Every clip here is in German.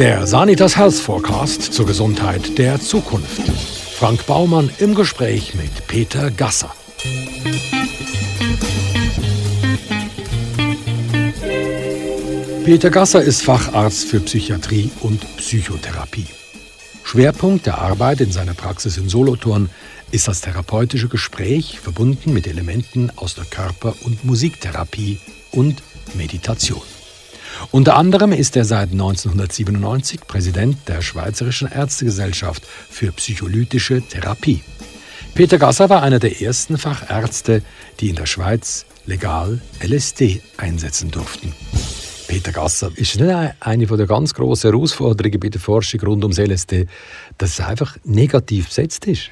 Der Sanitas Health Forecast zur Gesundheit der Zukunft. Frank Baumann im Gespräch mit Peter Gasser. Peter Gasser ist Facharzt für Psychiatrie und Psychotherapie. Schwerpunkt der Arbeit in seiner Praxis in Solothurn ist das therapeutische Gespräch verbunden mit Elementen aus der Körper- und Musiktherapie und Meditation. Unter anderem ist er seit 1997 Präsident der Schweizerischen Ärztegesellschaft für psycholytische Therapie. Peter Gasser war einer der ersten Fachärzte, die in der Schweiz legal LSD einsetzen durften. Peter Gasser, ist nicht eine der ganz grossen Herausforderungen bei der Forschung rund ums LSD, dass es einfach negativ besetzt ist?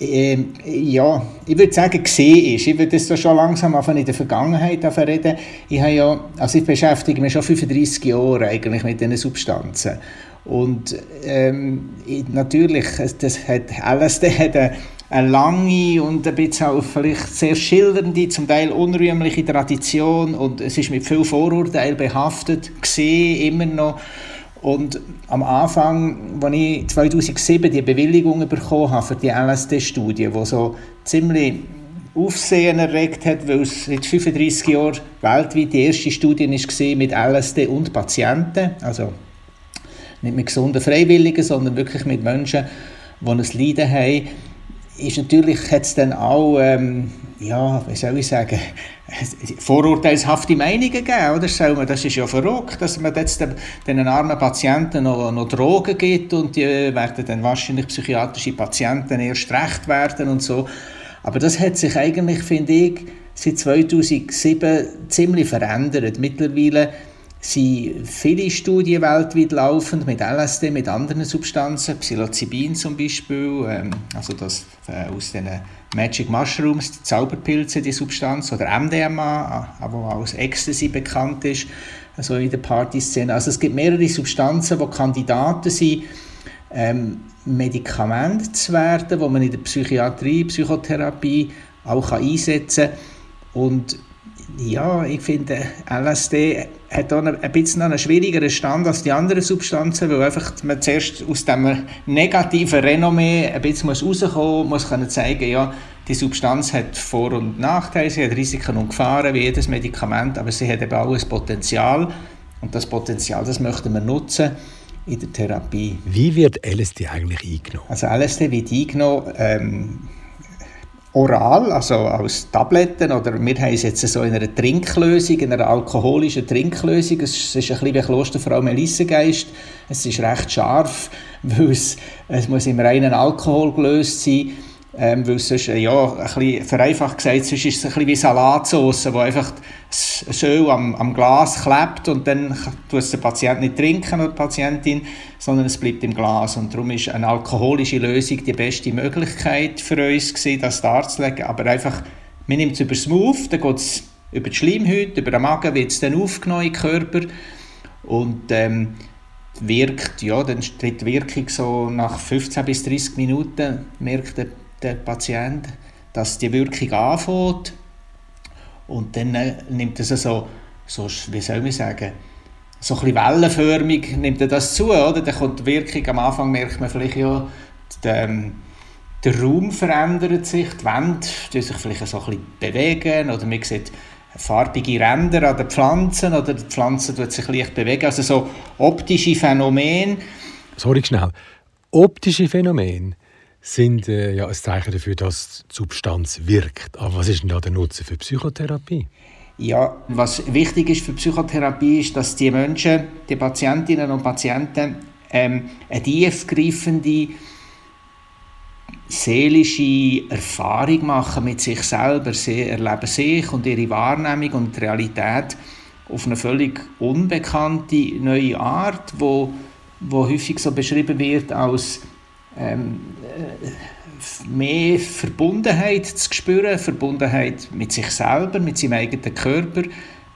Ähm, ja, ich würde sagen, gesehen ist. Ich würde das schon langsam in der Vergangenheit reden. Ich, habe ja, also ich beschäftige mich schon 35 Jahre eigentlich mit diesen Substanzen. Und ähm, natürlich, das hat, LSD hat eine, eine lange und ein bisschen auch vielleicht sehr schildernde, zum Teil unrühmliche Tradition und es ist mit viel Vorurteilen behaftet, gesehen immer noch. Und am Anfang, als ich 2007 die Bewilligung bekommen habe für die LSD-Studie, die so ziemlich Aufsehen erregt hat, weil es seit 35 Jahren weltweit die erste Studie war mit LSD und Patienten, also nicht mit gesunden Freiwilligen, sondern wirklich mit Menschen, die ein Leiden haben, ist natürlich es dann auch, ähm, ja, wie soll ich sagen, vorurteilshafte Meinungen gegeben, oder? Das ist ja verrückt, dass man jetzt den, den armen Patienten noch, noch Drogen gibt und die werden dann wahrscheinlich psychiatrische Patienten erst recht werden und so. Aber das hat sich eigentlich, finde ich, seit 2007 ziemlich verändert. Mittlerweile sind viele Studien weltweit laufend mit LSD, mit anderen Substanzen, Psilocybin zum Beispiel, ähm, also das äh, aus den Magic Mushrooms, die Zauberpilze, die Substanz, oder MDMA, aber auch als Ecstasy bekannt ist, also in der Partyszene. Also es gibt mehrere Substanzen, die Kandidaten sind, ähm, Medikamente zu werden, die man in der Psychiatrie, Psychotherapie auch kann einsetzen kann. Und ja, ich finde, LSD hat auch ein bisschen einen schwierigeren Stand als die anderen Substanzen, weil einfach man zuerst aus dem negativen Renommee ein bisschen rauskommen muss, muss zeigen, ja, die Substanz hat Vor- und Nachteile, sie hat Risiken und Gefahren wie jedes Medikament, aber sie hat eben auch ein Potenzial und das Potenzial, das möchten wir nutzen in der Therapie. Wie wird LSD eigentlich eingenommen? Also LSD wird eingenommen ähm, oral, also als Tabletten, oder wir haben es jetzt so in einer Trinklösung, in einer alkoholischen Trinklösung. Es ist ein bisschen wie Klosterfrau Melissengeist. Es ist recht scharf, weil es, es muss im reinen Alkohol gelöst sein ähm, weil sonst, ja, ein bisschen vereinfacht gesagt, sonst ist es ein bisschen wie Salatsauce, wo einfach das Öl am, am Glas klebt und dann tut es der Patient nicht trinken oder die Patientin, sondern es bleibt im Glas. Und darum ist eine alkoholische Lösung die beste Möglichkeit für uns gewesen, das darzulegen. Aber einfach, man nimmt es über das Move, dann geht es über die Schleimhaut, über den Magen, wird es dann aufgenommen im Körper und ähm, wirkt, ja, dann tritt die Wirkung so nach 15 bis 30 Minuten, merkt der der Patient, dass die Wirkung anfängt und dann äh, nimmt es so, so, wie soll man sagen, so ein wellenförmig nimmt er das zu, oder? Dann kommt die Wirkung, am Anfang merkt man vielleicht ja, der, ähm, der Raum verändert sich, die Wände sich vielleicht so ein bewegen oder man sieht farbige Ränder an den Pflanzen oder die Pflanze tut sich leicht bewegen, also so optische Phänomene. Sorry, schnell. Optische Phänomene? Sind äh, ja ein Zeichen dafür, dass die Substanz wirkt. Aber was ist denn da der Nutzen für Psychotherapie? Ja, was wichtig ist für Psychotherapie ist, dass die Menschen, die Patientinnen und Patienten, ähm, eine tiefgreifende seelische Erfahrung machen mit sich selber. Sie erleben sich und ihre Wahrnehmung und Realität auf eine völlig unbekannte neue Art, wo, wo häufig so beschrieben wird als ähm, äh, mehr Verbundenheit zu spüren, Verbundenheit mit sich selber, mit seinem eigenen Körper,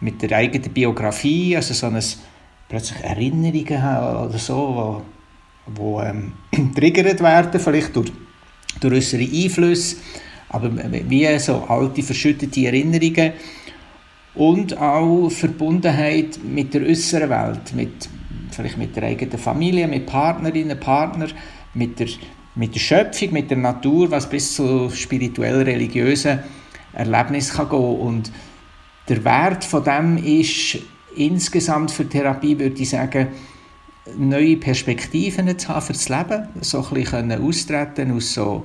mit der eigenen Biografie, also so ein, plötzlich Erinnerungen haben oder so, wo, wo ähm, triggert werden, vielleicht durch, durch äußere Einflüsse, aber wie so alte, verschüttete Erinnerungen und auch Verbundenheit mit der äußeren Welt, mit vielleicht mit der eigenen Familie, mit Partnerinnen, Partner, mit der, mit der Schöpfung, mit der Natur, was bis zu spirituell-religiösen Erlebnissen kann gehen. Und der Wert von dem ist insgesamt für Therapie, würde ich sagen, neue Perspektiven zu haben für das Leben, so ein bisschen austreten aus so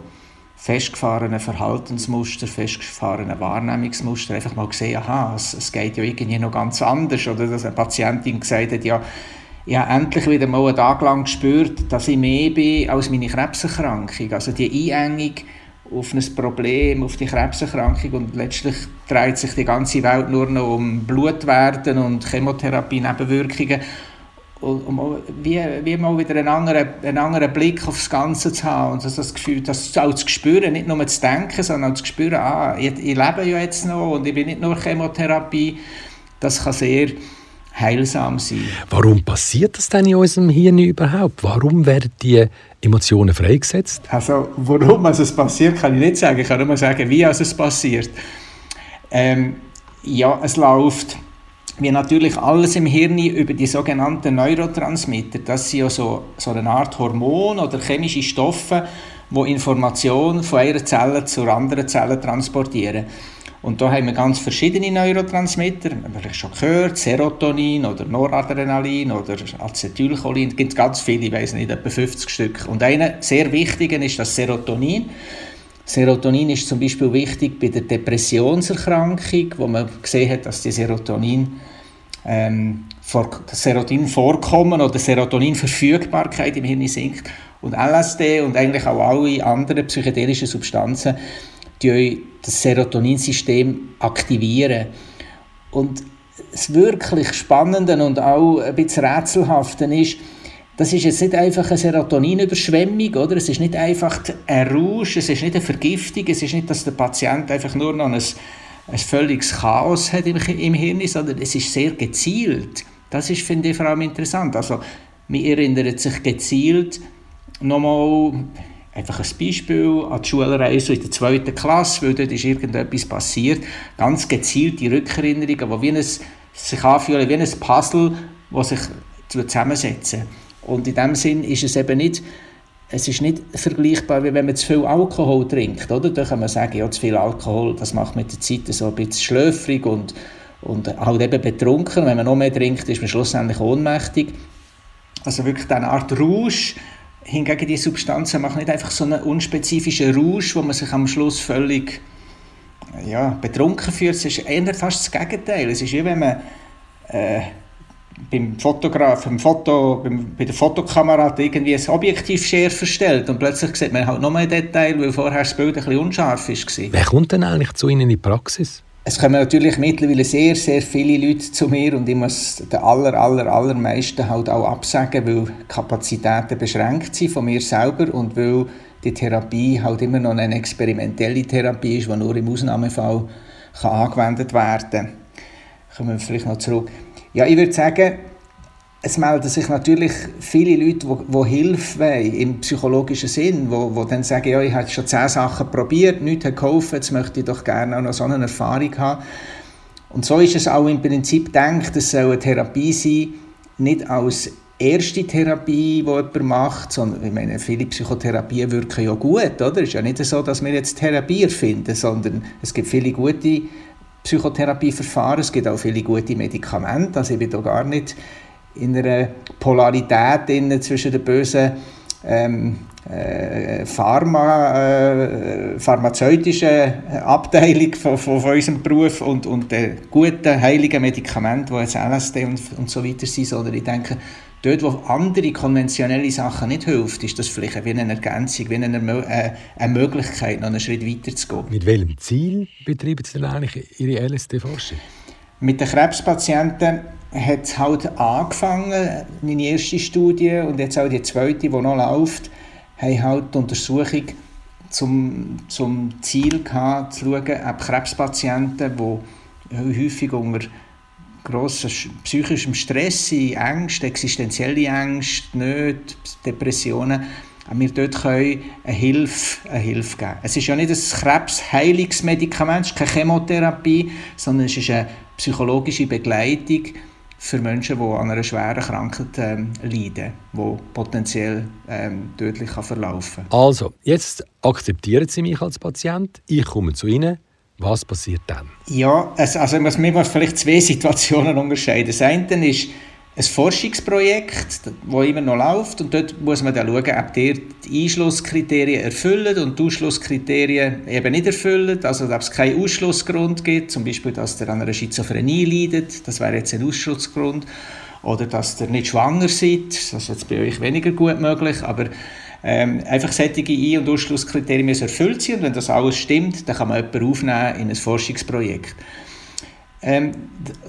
festgefahrenen Verhaltensmuster, festgefahrenen Wahrnehmungsmuster, einfach mal gesehen, aha, es, es, geht ja irgendwie noch ganz anders. Oder dass eine Patientin gesagt hat, ja, ich habe endlich wieder mal einen Tag lang gespürt, dass ich mehr bin als meine Krebserkrankung. Also die Einengung auf ein Problem, auf die Krebserkrankung und letztlich dreht sich die ganze Welt nur noch um Blutwerten und Chemotherapie-Nebenwirkungen um wie, wie mal wieder einen anderen, einen anderen Blick aufs Ganze zu haben und das Gefühl, das auch zu spüren, nicht nur zu denken, sondern auch zu spüren, ah, ich, ich lebe ja jetzt noch und ich bin nicht nur Chemotherapie, das kann sehr heilsam sein. Warum passiert das denn in unserem Hirn überhaupt? Warum werden die Emotionen freigesetzt? Also warum also es passiert, kann ich nicht sagen. Ich kann nur sagen, wie also es passiert. Ähm, ja, es läuft wie natürlich alles im Hirn über die sogenannten Neurotransmitter. Das sind ja so, so eine Art Hormon oder chemische Stoffe, die Informationen von einer Zelle zur anderen Zelle transportieren. Und da haben wir ganz verschiedene Neurotransmitter, wir haben vielleicht schon gehört, Serotonin oder Noradrenalin oder Acetylcholin, es gibt ganz viele, ich weiß nicht, etwa 50 Stück. Und einer sehr wichtigen ist das Serotonin. Serotonin ist zum Beispiel wichtig bei der Depressionserkrankung, wo man gesehen hat, dass die Serotonin ähm, Serotonin-Vorkommen oder Serotonin-Verfügbarkeit im Hirn sinkt. Und LSD und eigentlich auch alle anderen psychedelischen Substanzen die das Serotoninsystem aktivieren. Und das wirklich Spannende und auch ein bisschen Rätselhafte ist, das ist jetzt nicht einfach eine Serotoninüberschwemmung, oder? Es ist nicht einfach ein Rausch, es ist nicht eine Vergiftung, es ist nicht, dass der Patient einfach nur noch ein, ein völliges Chaos hat im, im Hirn, sondern es ist sehr gezielt. Das ist, finde ich, vor allem interessant. Also, man erinnert sich gezielt nochmal, einfach ein Beispiel, an die Schulreise in der zweiten Klasse, weil dort ist irgendetwas passiert, ganz gezielte Rückerinnerungen, die wie ein, sich anfühlen wie ein Puzzle, das sich zusammensetzen und in dem Sinn ist es eben nicht, es ist nicht vergleichbar, wie wenn man zu viel Alkohol trinkt. Oder? Da kann man sagen, ja, zu viel Alkohol, das macht mit der Zeit so ein bisschen schläfrig und, und halt eben betrunken. Wenn man noch mehr trinkt, ist man schlussendlich ohnmächtig. Also wirklich eine Art Rausch. Hingegen die Substanzen machen nicht einfach so einen unspezifischen Rausch, wo man sich am Schluss völlig ja, betrunken fühlt. Es ist eher fast das Gegenteil. Es ist wie wenn man äh, beim Fotograf, beim Foto, beim, bei der Fotokamera irgendwie ein Objektiv schärfer stellt und plötzlich sieht man halt noch mehr Detail, weil vorher das Bild ein bisschen unscharf war. Wer kommt denn eigentlich zu Ihnen in die Praxis? Es kommen natürlich mittlerweile sehr, sehr viele Leute zu mir und ich muss den aller, aller, allermeisten halt auch absagen, weil Kapazitäten beschränkt sind von mir selber und weil die Therapie halt immer noch eine experimentelle Therapie ist, die nur im Ausnahmefall kann angewendet werden kann. Kommen wir vielleicht noch zurück. Ja, ich würde sagen, es melden sich natürlich viele Leute, die, Hilfe wollen, im psychologischen Sinn, die dann sagen, ja, ich habe schon zehn Sachen probiert, nichts hat geholfen, jetzt möchte ich doch gerne auch noch so eine Erfahrung haben. Und so ist es auch im Prinzip gedacht, es soll eine Therapie sein, nicht als erste Therapie, die jemand macht, sondern ich meine, viele Psychotherapien wirken ja gut, oder? Es ist ja nicht so, dass wir jetzt Therapie erfinden, sondern es gibt viele gute Psychotherapieverfahren. Es gibt auch viele gute Medikamente. Also ich bin da gar nicht in einer Polarität zwischen der bösen ähm, äh, Pharma, äh, pharmazeutischen Abteilung von, von, von, unserem Beruf und, und der guten, heiligen Medikamente, die jetzt LSD und, und so weiter sind, sondern ich denke, Dort, wo andere konventionelle Sachen nicht helfen, ist das vielleicht wie eine Ergänzung, wie eine, äh, eine Möglichkeit, noch einen Schritt weiter zu gehen. Mit welchem Ziel betreiben Sie denn eigentlich Ihre LSD-Forschung? Mit den Krebspatienten hat es halt angefangen, meine erste Studie und jetzt auch die zweite, die noch läuft, haben halt die Untersuchung zum, zum Ziel gehabt, zu schauen, ob Krebspatienten, die häufig unter grossen psychischem Stress, Ängste, existenzielle Ängste, Nöte, Depressionen, wir dort eine Hilfe, eine Hilfe geben. Es ist ja nicht ein Krebsheilungsmedikament, es ist keine Chemotherapie, sondern es ist eine psychologische Begleitung für Menschen, die an einer schweren Krankheit ähm, leiden, die potenziell ähm, tödlich kann verlaufen kann. Also, jetzt akzeptieren Sie mich als Patient, ich komme zu Ihnen. Was passiert dann? Ja, also, also man muss vielleicht zwei Situationen unterscheiden. Das eine ist, ein Forschungsprojekt, das immer noch läuft und dort muss man dann schauen, ob die Einschlusskriterien erfüllen und die Ausschlusskriterien eben nicht erfüllen, also ob es keinen Ausschlussgrund gibt, zum Beispiel, dass der an einer Schizophrenie leidet, das wäre jetzt ein Ausschlussgrund, oder dass der nicht schwanger seid, das ist jetzt bei euch weniger gut möglich, aber ähm, einfach solche Ein- und Ausschlusskriterien müssen erfüllt sein. Und wenn das alles stimmt, dann kann man jemanden aufnehmen in ein Forschungsprojekt. Ähm,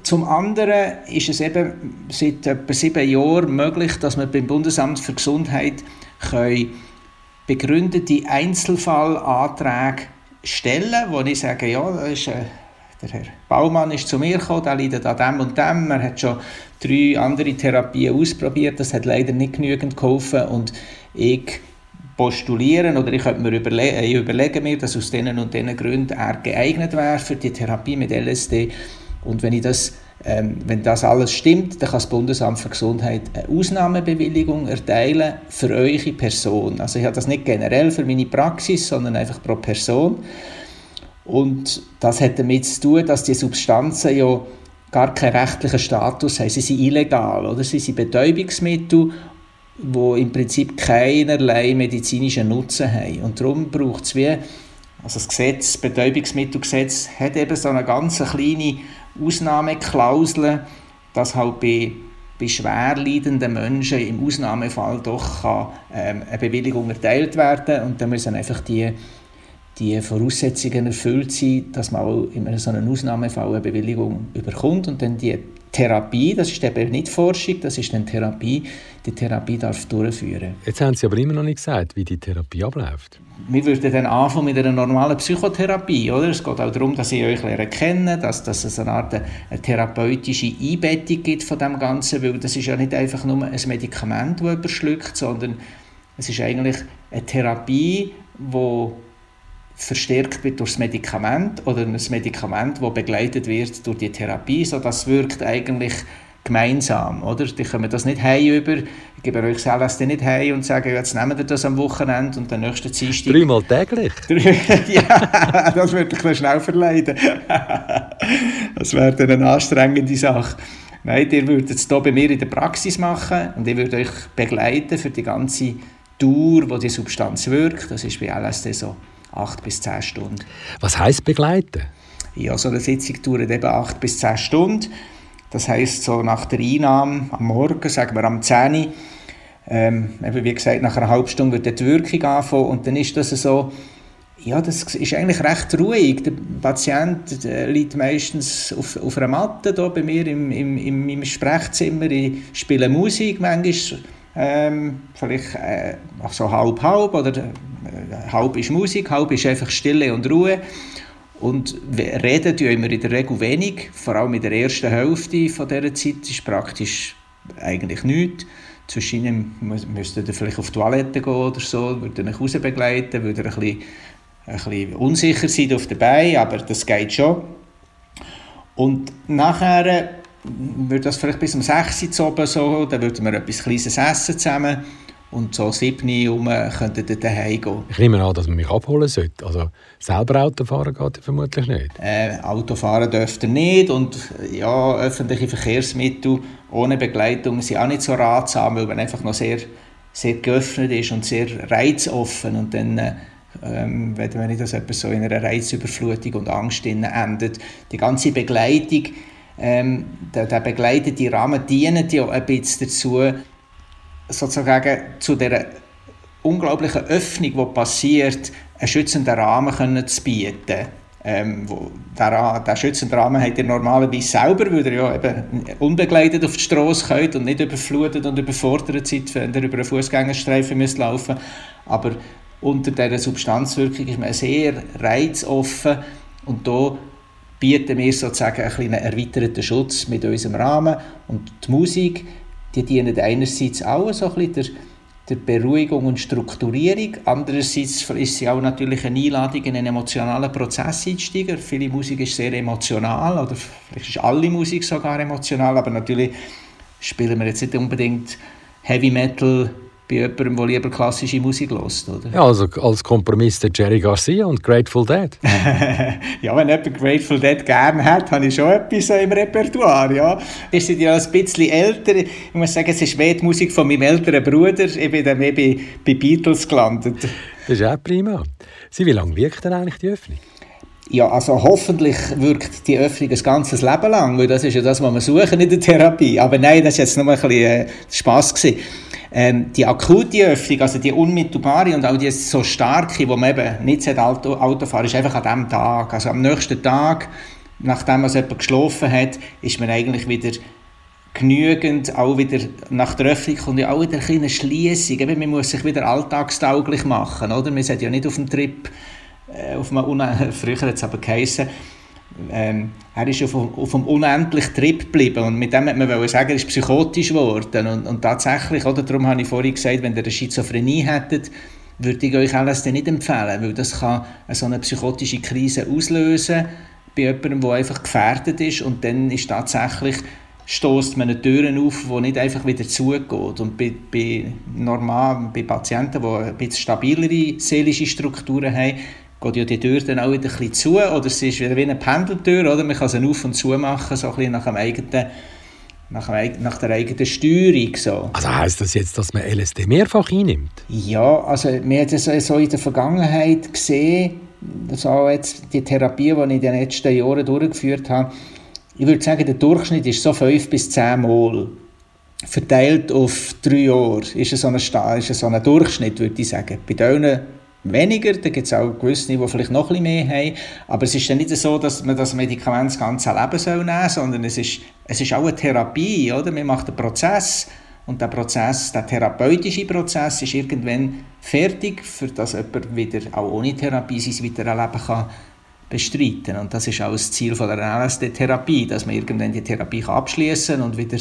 zum anderen ist es eben seit etwa sieben Jahren möglich, dass man beim Bundesamt für Gesundheit begründete Einzelfallanträge stellen wo ich sage, ja, das ist, äh, der Herr Baumann ist zu mir gekommen, der leidet an dem und dem, er hat schon drei andere Therapien ausprobiert, das hat leider nicht genügend geholfen und ich postulieren oder ich könnte mir überle ich überlege mir, dass aus diesen und diesen Gründen er geeignet wäre für die Therapie mit LSD und wenn, ich das, ähm, wenn das alles stimmt, dann kann das Bundesamt für Gesundheit eine Ausnahmebewilligung erteilen für eure Person. Also ich habe das nicht generell für meine Praxis, sondern einfach pro Person. Und das hat damit zu tun, dass die Substanzen ja gar keinen rechtlichen Status haben. Sie sind illegal, oder? Sie sind Betäubungsmittel, die im Prinzip keinerlei medizinischen Nutzen haben. Und darum braucht es wie, also das Gesetz, das Betäubungsmittelgesetz, hat eben so eine ganz kleine Ausnahmeklauseln, dass halt bei, bei schwer leidenden Menschen im Ausnahmefall doch kann, ähm, eine Bewilligung erteilt werden. Und dann müssen einfach die, die Voraussetzungen erfüllt sein, dass man auch in so einem Ausnahmefall eine Bewilligung überkommt. Und dann die Therapie, das ist eben nicht Forschung, das ist dann Therapie, die Therapie darf durchführen. Jetzt haben Sie aber immer noch nicht gesagt, wie die Therapie abläuft. Wir würden dann anfangen mit einer normalen Psychotherapie, oder? Es geht auch darum, dass ich euch lernen kenne, dass, dass es eine Art eine therapeutische Einbettung gibt von dem Ganzen, weil das ist ja nicht einfach nur ein Medikament, das überschluckt, sondern es ist eigentlich eine Therapie, die verstärkt wird durch das Medikament oder ein Medikament, das begleitet wird durch die Therapie, so das wirkt eigentlich gemeinsam, oder? Die kommen das nicht heim über, ich gebe euch selbst nicht heim und sagen, jetzt nehmen wir das am Wochenende und den nächsten Dienstag... Dreimal täglich? ja, das würde ich schnell verleiden. das wäre eine anstrengende Sache. Nein, ihr würdet es hier bei mir in der Praxis machen und ich würde euch begleiten für die ganze Dauer, wo die Substanz wirkt. Das ist bei LSD so acht bis zehn Stunden. Was heißt begleiten? Ja, so eine Sitzung dauert eben acht bis zehn Stunden. Das heißt so nach der Einnahme am Morgen, sagen wir am 10 Uhr, ähm, wie gesagt, nach einer halben Stunde wird die Wirkung anfangen und dann ist das so, ja, das ist eigentlich recht ruhig. Der Patient äh, liegt meistens auf, auf einer Matte hier bei mir im, im, im, im Sprechzimmer. Ich spiele Musik manchmal, ähm, vielleicht äh, so halb-halb oder halb ist Musik, halb ist einfach Stille und Ruhe. Und reden tun wir in der Regel wenig, vor allem in der ersten Hälfte von dieser Zeit ist praktisch eigentlich nichts. Zwischen müsst ihr vielleicht auf die Toilette gehen oder so, würde euch raus begleiten, würde ein bisschen, ein bisschen unsicher sein auf der Beine, aber das geht schon. Und nachher würde das vielleicht bis um 6 Uhr so, dann würden wir etwas Kleines essen zusammen und so sieben Uhr könnten dann daheim gehen. Ich nehme an, dass man mich abholen sollte. Also selber Autofahren geht vermutlich nicht. Äh, Autofahren dürfte nicht und ja, öffentliche Verkehrsmittel ohne Begleitung sind auch nicht so ratsam, weil man einfach noch sehr, sehr geöffnet ist und sehr reizoffen und dann ähm, wenn nicht, dass etwas so in einer Reizüberflutung und Angst endet. Die ganze Begleitung, ähm, der, der begleitete Rahmen dient ja ein bisschen dazu, sozusagen zu der unglaublichen Öffnung, die passiert, einen schützenden Rahmen können zu bieten. Ähm, wo der, der schützende Rahmen hat ihr normalerweise selber, weil ihr ja eben unbegleitet auf die Straße könnt und nicht überflutet und überfordert seid, wenn ihr über einen Fußgängerstreifen müsst laufen Aber unter dieser Substanzwirkung ist man sehr reizoffen und da bieten wir sozusagen einen erweiterten Schutz mit unserem Rahmen und die Musik die dienen einerseits auch so ein bisschen der Beruhigung und Strukturierung. Andererseits ist sie auch natürlich eine Einladung, in einen emotionalen Prozess einzusteigen. Viele Musik ist sehr emotional, oder vielleicht ist alle Musik sogar emotional, aber natürlich spielen wir jetzt nicht unbedingt Heavy Metal bei jemandem, der lieber klassische Musik hört, oder? Ja, also als Kompromiss der Jerry Garcia und Grateful Dead. ja, wenn jemand Grateful Dead gerne hat, habe ich schon etwas im Repertoire, ja. Wir sind ja ein bisschen älter. Ich muss sagen, es ist mehr die Musik von meinem älteren Bruder. Ich bin dann mehr bei, bei Beatles gelandet. Das ist auch prima. Sie, wie lange wirkt denn eigentlich die Öffnung? Ja, also hoffentlich wirkt die Öffnung ein ganzes Leben lang, weil das ist ja das, was wir suchen in der Therapie. Aber nein, das war jetzt nur ein bisschen äh, Spass. Ähm, die akute Öffnung, also die unmittelbare und auch die so starke, wo man eben nicht Auto, Auto fahren ist einfach an diesem Tag. Also am nächsten Tag, nachdem man jemand geschlafen hat, ist man eigentlich wieder genügend, auch wieder nach der Öffnung kommt ja auch wieder eine kleine Schliessung. Man muss sich wieder alltagstauglich machen, oder? Wir sind ja nicht auf dem Trip, auf einem, früher hat es aber geheissen, ähm, er ist auf, auf einem unendlichen Trip geblieben und mit dem hat man sagen, er ist psychotisch geworden und, und tatsächlich, oder, darum habe ich vorhin gesagt, wenn ihr eine Schizophrenie hättet, würde ich euch LSD nicht empfehlen, weil das kann eine so eine psychotische Krise auslösen bei jemandem, der einfach gefährdet ist und dann ist tatsächlich stoßt man eine Türen auf, die nicht einfach wieder zugeht. Und bei, bei, normal, bei Patienten, die ein bisschen stabilere seelische Strukturen haben, geht ja die Tür dann auch wieder ein bisschen zu oder es ist wie eine Pendeltür, oder? Man kann sie auf und zu machen, so ein bisschen nach, dem eigenen, nach, dem, nach der eigenen Steuerung. So. Also heisst das jetzt, dass man LSD mehrfach einnimmt? Ja, also wir haben das so in der Vergangenheit gesehen, so jetzt die Therapie, die ich in den letzten Jahren durchgeführt habe, ich würde sagen, der Durchschnitt ist so fünf bis zehn Mal. Verteilt auf drei Jahre ist es so ein, ist so ein Durchschnitt, würde ich sagen. Bei denen weniger, da gibt es auch gewisse, die vielleicht noch ein bisschen mehr haben, aber es ist ja nicht so, dass man das Medikament das ganze Leben nehmen soll, sondern es ist, es ist auch eine Therapie, oder? Man macht einen Prozess und der Prozess, der therapeutische Prozess ist irgendwann fertig, für dass jemand wieder auch ohne Therapie sein weiteres Leben kann bestreiten Und das ist auch das Ziel von der LSD-Therapie, dass man irgendwann die Therapie abschließen und wieder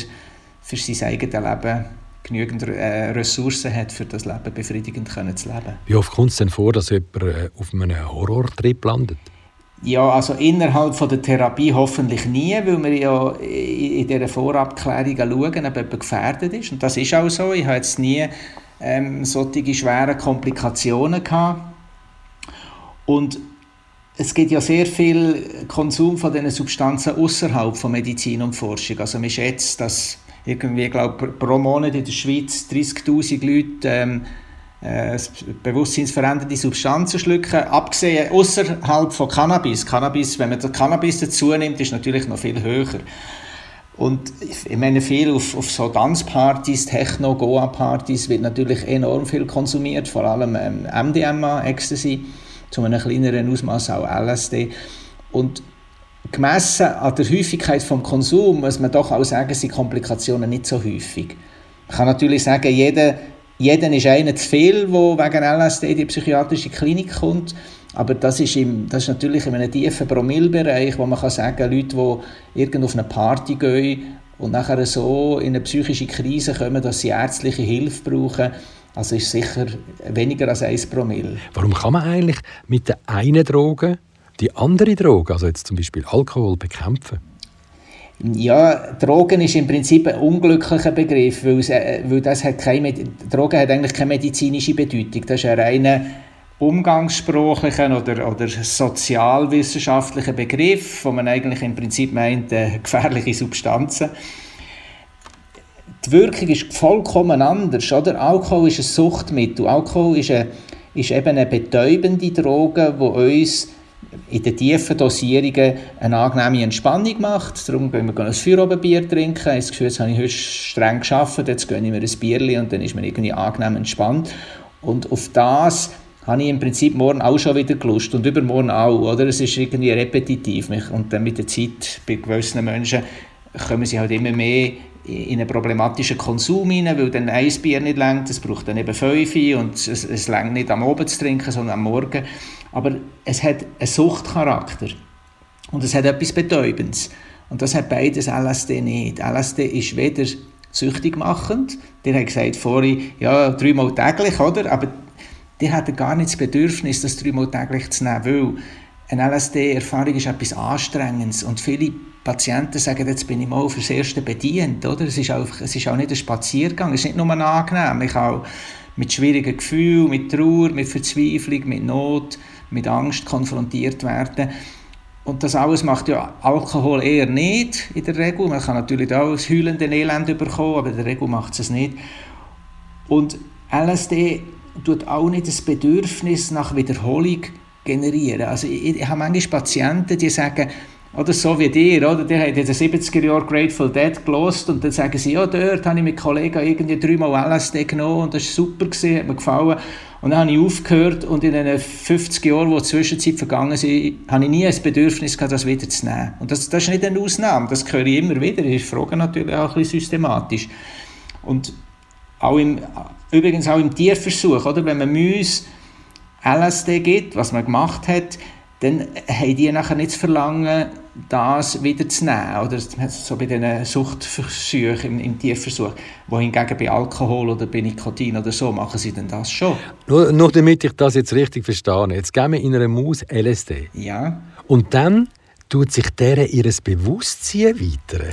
für sein eigenes Leben genügend äh, Ressourcen hat, für das Leben befriedigend können zu leben. Wie oft kommt es denn vor, dass jemand äh, auf einem Horrortrip landet? Ja, also innerhalb von der Therapie hoffentlich nie, weil wir ja in dieser Vorabklärung schauen, ob jemand gefährdet ist. Und das ist auch so. Ich habe jetzt nie ähm, solche schwere Komplikationen gehabt. Und es gibt ja sehr viel Konsum von diesen Substanzen außerhalb von Medizin und Forschung. Also man schätzt, dass irgendwie, glaube pro Monat in der Schweiz 30'000 Leute ähm, äh, bewusstseinsverändernde Substanzen schlucken, abgesehen außerhalb von Cannabis. Cannabis, wenn man Cannabis dazu nimmt, ist natürlich noch viel höher. Und ich meine, viel auf, auf so Tanzpartys, Techno, Goa-Partys wird natürlich enorm viel konsumiert, vor allem ähm, MDMA, Ecstasy, zu einem kleineren Ausmaß auch LSD. Und gemessen an der Häufigkeit des Konsums muss man doch auch sagen, sind Komplikationen nicht so häufig. Man kann natürlich sagen, jeder, jeder ist einer zu viel, der wegen LSD in die psychiatrische Klinik kommt. Aber das ist, im, das ist natürlich in einem tiefen Promillbereich, wo man kann sagen Leute, die irgendwo auf eine Party gehen und nachher so in eine psychische Krise kommen, dass sie ärztliche Hilfe brauchen, also ist sicher weniger als 1 Promille. Warum kann man eigentlich mit der einen Droge die andere Droge, also jetzt zum Beispiel Alkohol, bekämpfen? Ja, Drogen ist im Prinzip ein unglücklicher Begriff, weil, es, äh, weil das hat keine, Drogen hat eigentlich keine medizinische Bedeutung. Das ist ein reiner umgangssprachlicher oder, oder sozialwissenschaftlicher Begriff, wo man eigentlich im Prinzip meint, äh, gefährliche Substanzen. Die Wirkung ist vollkommen anders. Oder? Alkohol ist ein Suchtmittel. Alkohol ist, eine, ist eben eine betäubende Droge, die uns in den tiefen Dosierungen eine angenehme Entspannung macht. Darum gehen wir ein Feierabendbier trinken. Ich habe das Gefühl, jetzt habe ich heute streng geschafft, jetzt gönne ich mir ein Bierchen und dann ist man irgendwie angenehm entspannt. Und auf das habe ich im Prinzip morgen auch schon wieder gelust und übermorgen auch. Oder? Es ist irgendwie repetitiv. Und dann mit der Zeit, bei gewissen Menschen, kommen sie halt immer mehr in einen problematischen Konsum hinein, weil dann ein Bier nicht längt, es braucht dann eben fünf und es, es längt nicht am Abend zu trinken, sondern am Morgen. Aber es hat einen Suchtcharakter und es hat etwas Betäubendes. Und das hat beides LSD nicht. LSD ist weder süchtig machend. Der hat gesagt vorhin, ja, dreimal täglich, oder? Aber der hat gar nicht das Bedürfnis, das dreimal täglich zu nehmen, weil eine LSD-Erfahrung ist etwas Anstrengendes und viele Patienten sagen, jetzt bin ich mal fürs Erste bedient, oder? Es ist, auch, es ist auch nicht ein Spaziergang, es ist nicht nur angenehm, ich auch mit schwierigen Gefühlen, mit Trauer, mit Verzweiflung, mit Not, mit Angst konfrontiert werden. Und das alles macht ja Alkohol eher nicht in der Regel. Man kann natürlich auch das heulende Elend bekommen, aber in der Regel macht es nicht. Und LSD tut auch nicht das Bedürfnis nach Wiederholung generieren. Also ich, ich habe manchmal Patienten, die sagen, oder so wie dir, oder? Die haben in den 70er Jahren Grateful Dead gelost und dann sagen sie, ja, dort habe ich mit Kollegen irgendwie dreimal LSD genommen und das war super, gewesen, hat mir gefallen. Und dann habe ich aufgehört und in den 50 Jahren, die Zwischenzeit vergangen sind, habe ich nie ein Bedürfnis gehabt, das wieder zu nehmen. Und das, das ist nicht eine Ausnahme, das höre ich immer wieder. Ich frage natürlich auch ein bisschen systematisch. Und auch im, übrigens auch im Tierversuch, oder? wenn man Mäuse LSD gibt, was man gemacht hat, dann haben die nachher nicht zu verlangen, das wieder zu nehmen. Oder so bei diesen Suchtversuchen im, im Tierversuch. Wohingegen bei Alkohol oder bei Nikotin oder so machen sie dann das schon. Nur, nur damit ich das jetzt richtig verstehe. Jetzt geben wir in einer Maus LSD. Ja. Und dann tut sich deren ihr Bewusstsein weiter.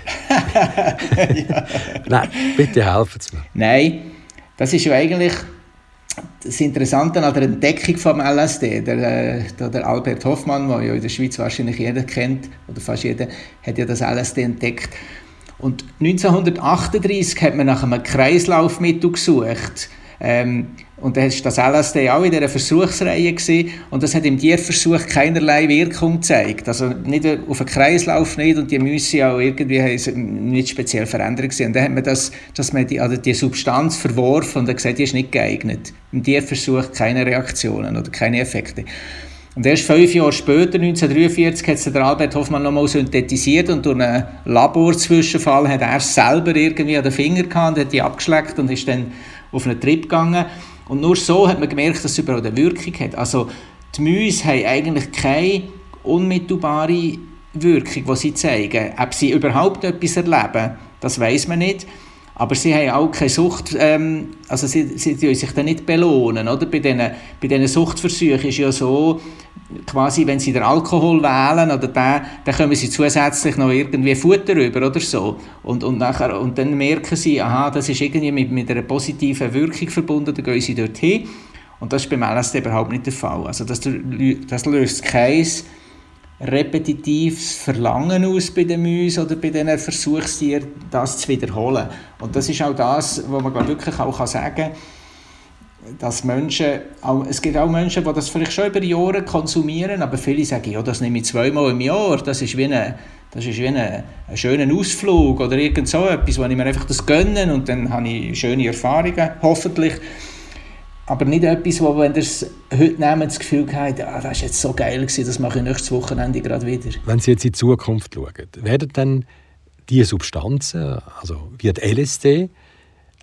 ja. Nein, bitte helfen Sie mir. Nein, das ist ja eigentlich das Interessante an der Entdeckung vom LSD, der, äh, der Albert Hoffmann, den ja in der Schweiz wahrscheinlich jeder kennt, oder fast jeder, hat ja das LSD entdeckt. Und 1938 hat man nach einem Kreislaufmittel gesucht. Ähm, und dann ist das LSD auch in dieser Versuchsreihe gewesen, und das hat im Tierversuch keinerlei Wirkung gezeigt. Also nicht auf den Kreislauf nicht und die müssen auch irgendwie nicht speziell verändert gewesen. Und dann hat man das, dass man die, also die Substanz verworfen und hat gesagt, die ist nicht geeignet. Im Tierversuch keine Reaktionen oder keine Effekte. Und erst fünf Jahre später, 1943, hat es der Albert Hoffmann nochmal synthetisiert und durch einen Laborzwischenfall hat er selber irgendwie an den Finger gehabt hat die abgeschleckt und ist dann auf einen Trip gegangen. Und nur so hat man gemerkt, dass es überhaupt eine Wirkung hat. Also die Mäuse haben eigentlich keine unmittelbare Wirkung, die sie zeigen. Ob sie überhaupt etwas erleben, das weiß man nicht. Aber sie haben auch keine Sucht, ähm, also sie, sie, sich dann nicht belohnen. Oder? Bei diesen, bei diesen Suchtversuchen ist ja so, quasi, wenn sie den Alkohol wählen, oder den, dann kommen sie zusätzlich noch irgendwie Futter rüber oder so. Und, und, nachher, und dann merken sie, aha, das ist irgendwie mit, mit einer positiven Wirkung verbunden, dann gehen sie dorthin. Und das ist beim LSD überhaupt nicht der Fall. Also das, das löst kein repetitives Verlangen aus bei den Mäusen oder bei den Versuchstieren, das zu wiederholen. Und das ist auch das, was man wirklich auch sagen kann, dass Menschen, es gibt auch Menschen, die das vielleicht schon über Jahre konsumieren, aber viele sagen, ja, das nehme ich zweimal im Jahr, das ist wie, eine, das ist wie eine, ein schöner Ausflug oder irgend so etwas, wo ich mir einfach das gönne und dann habe ich schöne Erfahrungen, hoffentlich. Aber nicht etwas, wo, wenn ihr es heute nehmen, das Gefühl habt, ah, das war jetzt so geil, gewesen, das mache ich nächstes Wochenende gerade wieder. Wenn Sie jetzt in die Zukunft schauen, werden dann diese Substanzen, also wie die LSD,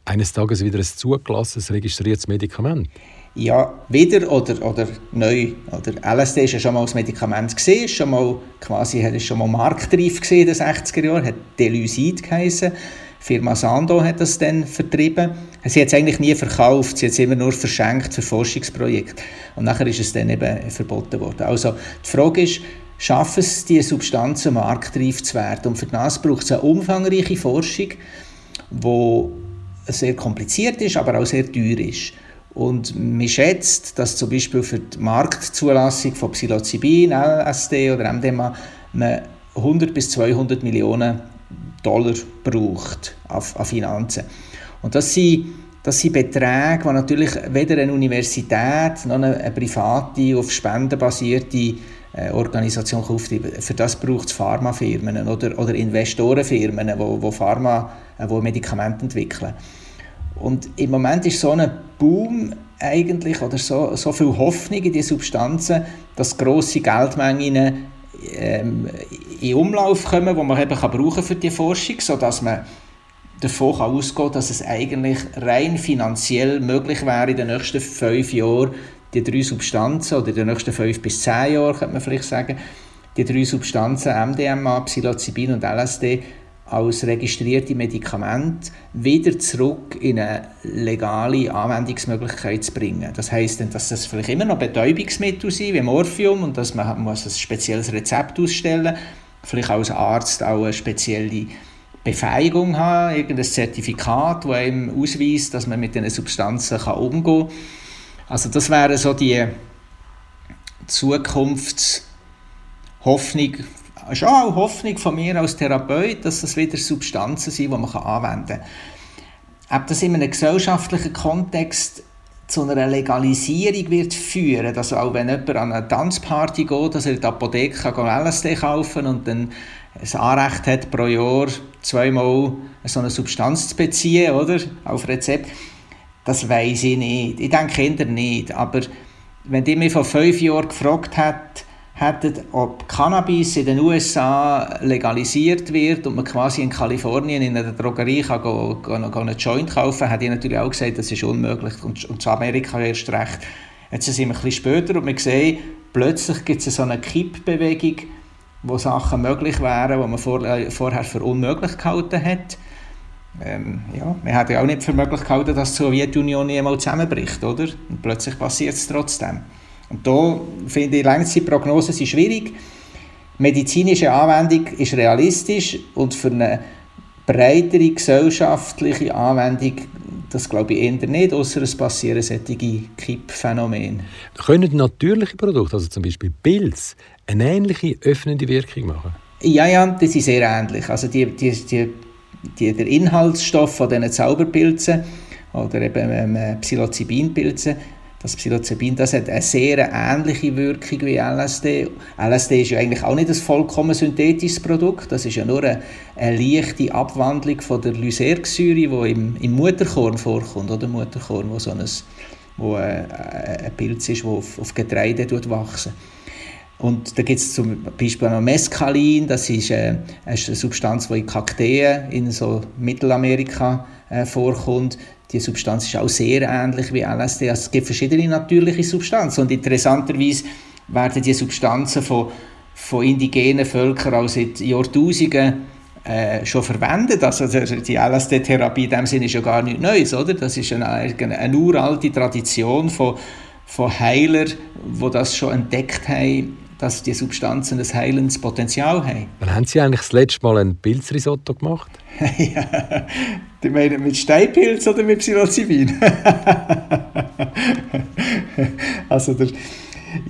eines Tages wieder ein zugelassenes, registriertes Medikament? Ja, wieder oder, oder neu. Oder LSD ist ja schon mal als Medikament gesehen, schon mal quasi hat es schon mal marktreif in den 60er Jahren, hat Delusid geheißen. Firma Sando hat das dann vertrieben. Sie hat es eigentlich nie verkauft, sie hat es immer nur verschenkt für Forschungsprojekte. Und nachher ist es dann eben verboten worden. Also die Frage ist, schaffen es die Substanzen marktreif zu werden? Und für das braucht es eine umfangreiche Forschung, die sehr kompliziert ist, aber auch sehr teuer ist. Und man schätzt, dass zum Beispiel für die Marktzulassung von Psilocybin, LSD oder MDMA man 100 bis 200 Millionen Dollar braucht an, an Finanzen. Und das sind, das sind Beträge, die natürlich weder eine Universität noch eine, eine private, auf Spenden basierte äh, Organisation kauft. Für das braucht es Pharmafirmen oder, oder Investorenfirmen, die wo Pharma, äh, wo Medikamente entwickeln. Und im Moment ist so ein Boom eigentlich oder so, so viel Hoffnung in die Substanzen, dass grosse Geldmengen ähm, in Umlauf kommen, die man eben kann brauchen für die Forschung, sodass man davon ausgehen kann, dass es eigentlich rein finanziell möglich wäre, in den nächsten fünf Jahren die drei Substanzen, oder in den nächsten fünf bis zehn Jahren, könnte man vielleicht sagen, die drei Substanzen, MDMA, Psilocybin und LSD, als registrierte Medikament wieder zurück in eine legale Anwendungsmöglichkeit zu bringen. Das heißt, dass das vielleicht immer noch Betäubungsmittel sind, wie Morphium, und dass man muss ein spezielles Rezept ausstellen muss, vielleicht als Arzt auch eine spezielle Befähigung haben, irgendein Zertifikat, das einem ausweist, dass man mit diesen Substanzen kann umgehen kann. Also das wäre so die Zukunftshoffnung schon auch Hoffnung von mir als Therapeut, dass das wieder Substanzen sind, die man anwenden kann. Ob das in einem gesellschaftlichen Kontext zu einer Legalisierung wird führen, dass auch wenn jemand an eine Tanzparty geht, dass er in der Apotheke kann LSD kaufen und dann ein Anrecht hat, pro Jahr zweimal so eine Substanz zu beziehen, oder? Auf Rezept. Das weiß ich nicht. Ich denke eher nicht. Aber wenn die mich vor fünf Jahren gefragt hat, hätten, ob Cannabis in den USA legalisiert wird und man quasi in Kalifornien in einer Drogerie kann go, go, go einen Joint kaufen hätte ich natürlich auch gesagt, das ist unmöglich und, und zu Amerika erst recht. Jetzt sind wir ein bisschen später und wir sehen, plötzlich gibt es so eine Kippbewegung, wo Sachen möglich wären, die man vor, äh, vorher für unmöglich gehalten hat. Ähm, ja, man hat ja auch nicht für möglich gehalten, dass die Sowjetunion jemals zusammenbricht, oder? Und plötzlich passiert es trotzdem. Und da finde ich, Langzeitprognosen sind schwierig. Medizinische Anwendung ist realistisch und für eine breitere gesellschaftliche Anwendung, das glaube ich eher nicht, außer es passieren solche Kippphänomene. Können natürliche Produkte, also zum Beispiel Pilze, eine ähnliche öffnende Wirkung machen? Ja, ja, das ist sehr ähnlich. Also die, die, die, die, der Inhaltsstoff von diesen Zauberpilzen oder eben ähm, Psilocybinpilzen das Psilocybin, das hat eine sehr ähnliche Wirkung wie LSD. LSD ist ja eigentlich auch nicht ein vollkommen synthetisches Produkt, das ist ja nur eine, eine leichte Abwandlung von der Lysergsäure, die im, im Mutterkorn vorkommt, oder? Mutterkorn, wo so ein, wo ein, ein Pilz ist, das auf, auf Getreide wachsen. Und da gibt es zum Beispiel noch Mescalin, das ist, äh, eine Substanz, die in Kakteen in so Mittelamerika äh, vorkommt die Substanz ist auch sehr ähnlich wie LSD. Also es gibt verschiedene natürliche Substanzen und interessanterweise werden die Substanzen von, von indigenen Völkern auch seit Jahrtausenden äh, schon verwendet. Also die LSD-Therapie in dem Sinne ist ja gar nichts Neues, oder? Das ist eine, eine, uralte Tradition von, von Heilern, die das schon entdeckt haben dass die Substanzen ein heilendes Potenzial haben. Wann haben Sie eigentlich das letzte Mal ein Pilzrisotto gemacht? ja, die meinen mit Steinpilz oder mit Psilocybin? also der,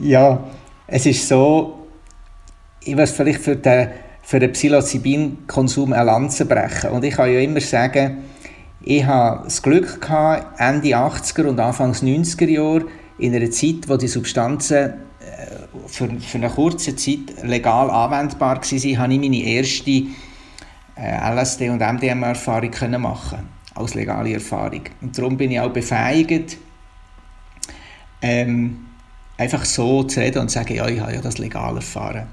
ja, es ist so, ich muss vielleicht für den, für den Psilocybin-Konsum eine Lanze brechen. Und ich kann ja immer sagen, ich habe das Glück gehabt, Ende 80er und Anfangs 90er Jahre, in einer Zeit, wo die Substanzen für, für eine kurze Zeit legal anwendbar war, habe ich meine erste äh, LSD- und MDMA-Erfahrung machen als legale Erfahrung. Und darum bin ich auch befähigt, ähm, einfach so zu reden und zu sagen, ja, ich habe ja das legal erfahren.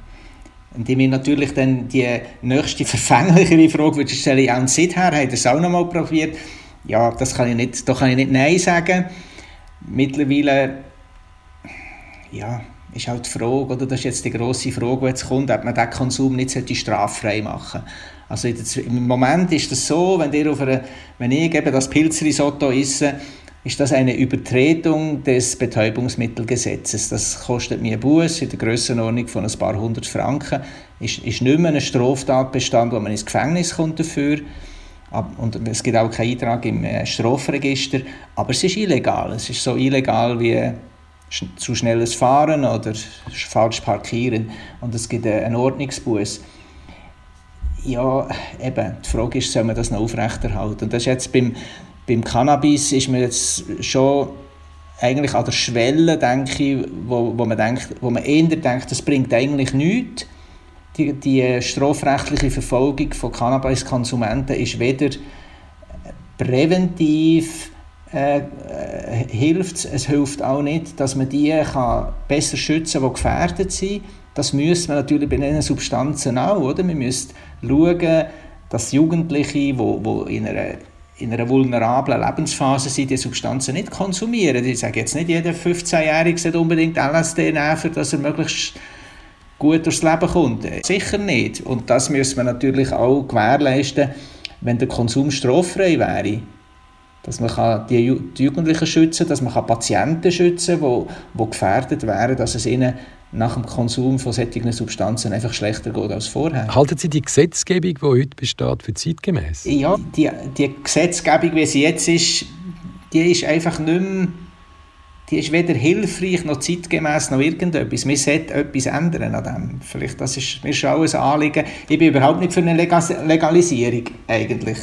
Und ich mir natürlich dann die nächste verfänglichere Frage würde stellen, ja, und seither habt ihr es auch noch mal probiert? Ja, das kann ich nicht, da kann ich nicht Nein sagen. Mittlerweile, ja, ist halt die Frage, oder das ist jetzt die grosse Frage, die jetzt kommt, ob man diesen Konsum nicht straffrei machen sollte. Also im Moment ist das so, wenn, ihr auf eine, wenn ich eben das Pilzrisotto esse, ist das eine Übertretung des Betäubungsmittelgesetzes. Das kostet mir Buß in der Grössenordnung von ein paar hundert Franken. Ist, ist nicht mehr ein Straftatbestand, wo man ins Gefängnis kommt dafür. Und es gibt auch keinen Eintrag im äh, Strafregister. Aber es ist illegal. Es ist so illegal wie zu schnelles Fahren oder falsch parkieren und es gibt einen Ordnungsbuß. Ja, eben, die Frage ist, soll man das noch aufrechterhalten? Und das ist jetzt beim, beim Cannabis ist man jetzt schon eigentlich an der Schwelle, denke ich, wo, wo, man, denkt, wo man eher denkt, das bringt eigentlich nichts. Die, die strafrechtliche Verfolgung von Cannabiskonsumenten ist weder präventiv äh, äh, hilft es. Hilft auch nicht, dass man die kann besser schützen kann, die gefährdet sind. Das müssen wir natürlich bei diesen Substanzen auch. Oder? Wir müssen schauen, dass Jugendliche, die wo, in einer in einer vulnerablen Lebensphase sind, die Substanzen nicht konsumieren. Ich sage jetzt nicht, jeder 15-Jährige sollte unbedingt LSD nehmen, dass er möglichst gut durchs Leben kommt. Sicher nicht. Und das müssen wir natürlich auch gewährleisten, wenn der Konsum straffrei wäre. Dass man die Jugendlichen schützen kann, dass man Patienten schützen kann, die, die gefährdet wären, dass es ihnen nach dem Konsum von solchen Substanzen einfach schlechter geht als vorher. Halten Sie die Gesetzgebung, die heute besteht, für zeitgemäß? Ja, die, die Gesetzgebung, wie sie jetzt ist, die ist einfach nicht mehr die ist weder hilfreich noch zeitgemäß noch irgendetwas. Wir sollten etwas ändern an dem. Vielleicht das ist mir schon ein Anliegen. Ich bin überhaupt nicht für eine Legalisierung eigentlich.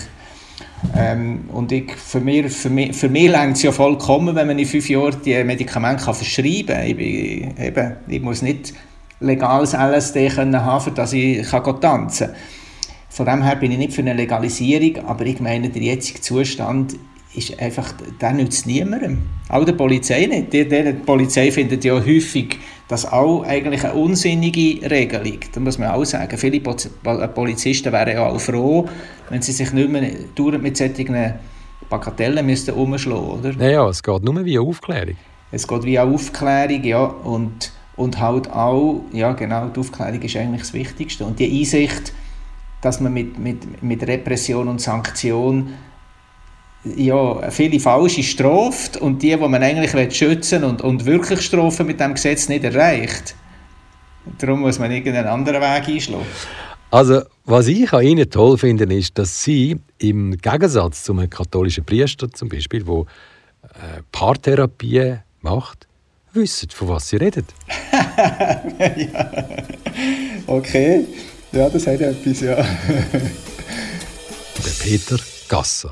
Ähm, und ich, für mich, für mich, für mich längt es ja vollkommen, wenn man in fünf Jahren die Medikamente kann verschreiben kann. Ich, eben, ich muss nicht legales LSD können haben, dass ich kann tanzen kann. Von dem her bin ich nicht für eine Legalisierung, aber ich meine, der jetzige Zustand ist einfach, der nützt niemandem. Auch der Polizei nicht. Die, die, die Polizei findet ja häufig das auch eigentlich eine unsinnige Regelung. Da muss man auch sagen. Viele Polizisten wären ja auch froh, wenn sie sich nicht mehr mit solchen Bagatellen müssten umschlagen oder? Naja, es geht nur wie Aufklärung. Es geht wie Aufklärung, ja. Und, und halt auch, ja genau, die Aufklärung ist eigentlich das Wichtigste. Und die Einsicht, dass man mit, mit, mit Repression und Sanktion ja, viele Falsche straft und die, die man eigentlich schützen und, und wirklich strafen mit dem Gesetz nicht erreicht. Darum muss man irgendeinen anderen Weg einschlagen. Also, was ich an Ihnen toll finde, ist, dass Sie im Gegensatz zu einem katholischen Priester zum Beispiel, der äh, Paartherapie macht, wissen, von was Sie reden. ja. Okay, ja, das hat etwas, ja. Der Peter Gasser.